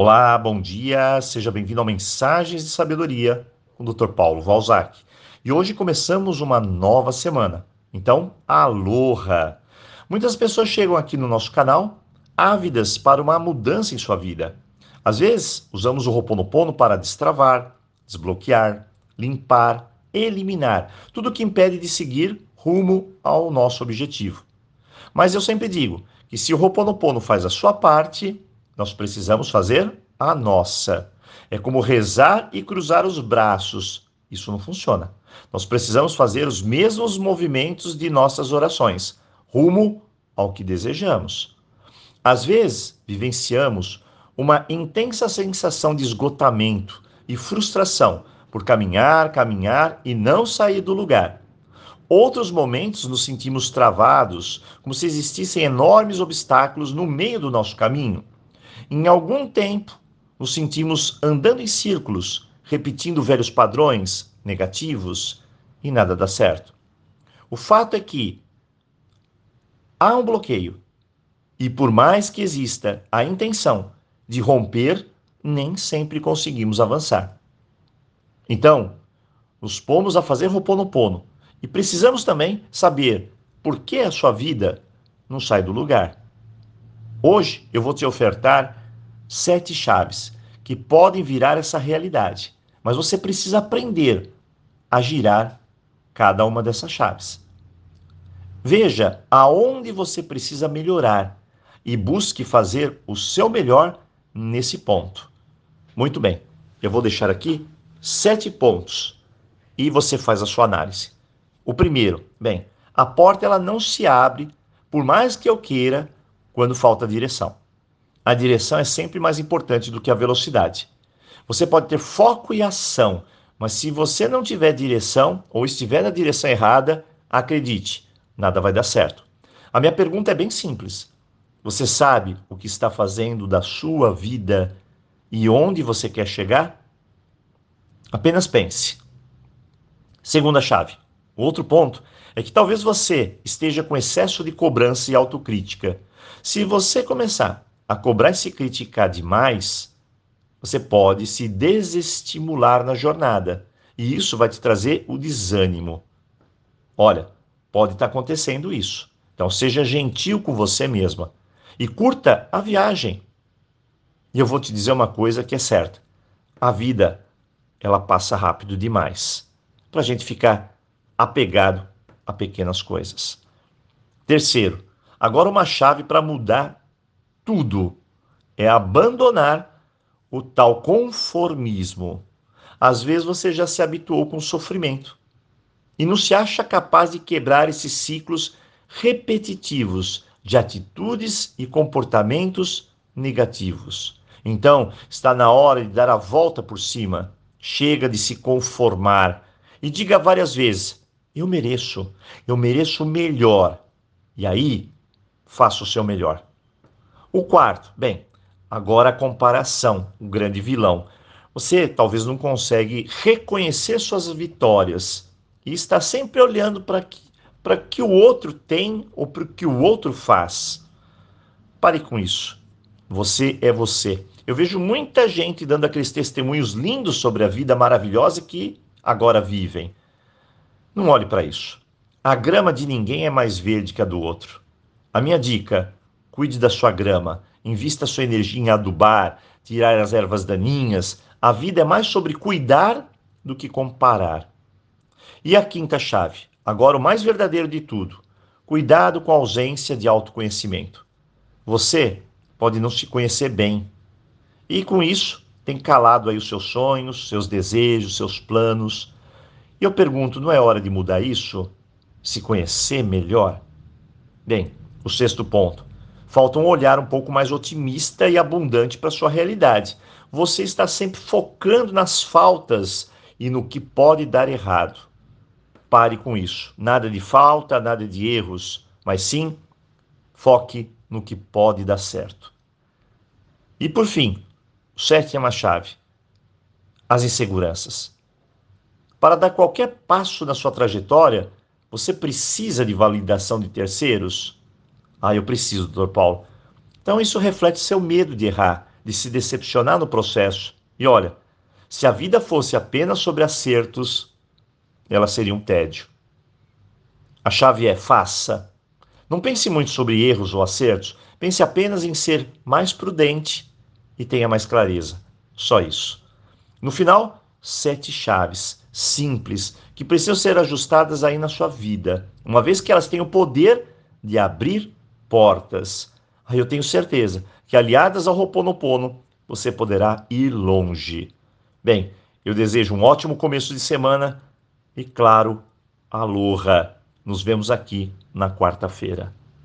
Olá, bom dia, seja bem-vindo ao Mensagens de Sabedoria com o Dr. Paulo Valzac. E hoje começamos uma nova semana. Então, aloha! Muitas pessoas chegam aqui no nosso canal ávidas para uma mudança em sua vida. Às vezes, usamos o Roponopono para destravar, desbloquear, limpar, eliminar tudo que impede de seguir rumo ao nosso objetivo. Mas eu sempre digo que se o Roponopono faz a sua parte, nós precisamos fazer a nossa. É como rezar e cruzar os braços. Isso não funciona. Nós precisamos fazer os mesmos movimentos de nossas orações, rumo ao que desejamos. Às vezes, vivenciamos uma intensa sensação de esgotamento e frustração por caminhar, caminhar e não sair do lugar. Outros momentos nos sentimos travados, como se existissem enormes obstáculos no meio do nosso caminho. Em algum tempo, nos sentimos andando em círculos, repetindo velhos padrões negativos e nada dá certo. O fato é que há um bloqueio e, por mais que exista a intenção de romper, nem sempre conseguimos avançar. Então, nos pomos a fazer Roponopono e precisamos também saber por que a sua vida não sai do lugar. Hoje eu vou te ofertar sete chaves que podem virar essa realidade, mas você precisa aprender a girar cada uma dessas chaves. Veja aonde você precisa melhorar e busque fazer o seu melhor nesse ponto. Muito bem, eu vou deixar aqui sete pontos e você faz a sua análise. O primeiro, bem, a porta ela não se abre por mais que eu queira quando falta direção a direção é sempre mais importante do que a velocidade. Você pode ter foco e ação, mas se você não tiver direção ou estiver na direção errada, acredite, nada vai dar certo. A minha pergunta é bem simples. Você sabe o que está fazendo da sua vida e onde você quer chegar? Apenas pense. Segunda chave. O outro ponto é que talvez você esteja com excesso de cobrança e autocrítica. Se você começar a cobrar e se criticar demais, você pode se desestimular na jornada. E isso vai te trazer o desânimo. Olha, pode estar acontecendo isso. Então, seja gentil com você mesma e curta a viagem. E eu vou te dizer uma coisa que é certa: a vida ela passa rápido demais para a gente ficar apegado a pequenas coisas. Terceiro, agora uma chave para mudar tudo é abandonar o tal conformismo. Às vezes você já se habituou com o sofrimento e não se acha capaz de quebrar esses ciclos repetitivos de atitudes e comportamentos negativos. Então, está na hora de dar a volta por cima. Chega de se conformar e diga várias vezes: eu mereço, eu mereço melhor. E aí, faça o seu melhor. O quarto, bem, agora a comparação, o grande vilão. Você talvez não consegue reconhecer suas vitórias e está sempre olhando para que, que o outro tem ou para o que o outro faz. Pare com isso. Você é você. Eu vejo muita gente dando aqueles testemunhos lindos sobre a vida maravilhosa que agora vivem. Não olhe para isso. A grama de ninguém é mais verde que a do outro. A minha dica: Cuide da sua grama, invista sua energia em adubar, tirar as ervas daninhas. A vida é mais sobre cuidar do que comparar. E a quinta chave, agora o mais verdadeiro de tudo: cuidado com a ausência de autoconhecimento. Você pode não se conhecer bem e com isso tem calado aí os seus sonhos, seus desejos, seus planos. E eu pergunto, não é hora de mudar isso? Se conhecer melhor? Bem, o sexto ponto. Falta um olhar um pouco mais otimista e abundante para sua realidade. Você está sempre focando nas faltas e no que pode dar errado. Pare com isso. Nada de falta, nada de erros, mas sim foque no que pode dar certo. E por fim, sétima chave: as inseguranças. Para dar qualquer passo na sua trajetória, você precisa de validação de terceiros? Ah, eu preciso, doutor Paulo. Então isso reflete seu medo de errar de se decepcionar no processo. E olha, se a vida fosse apenas sobre acertos, ela seria um tédio. A chave é faça. Não pense muito sobre erros ou acertos, pense apenas em ser mais prudente e tenha mais clareza. Só isso. No final, sete chaves simples que precisam ser ajustadas aí na sua vida, uma vez que elas têm o poder de abrir portas. Eu tenho certeza que aliadas ao Roponopono, você poderá ir longe. Bem, eu desejo um ótimo começo de semana e, claro, aloha! Nos vemos aqui na quarta-feira.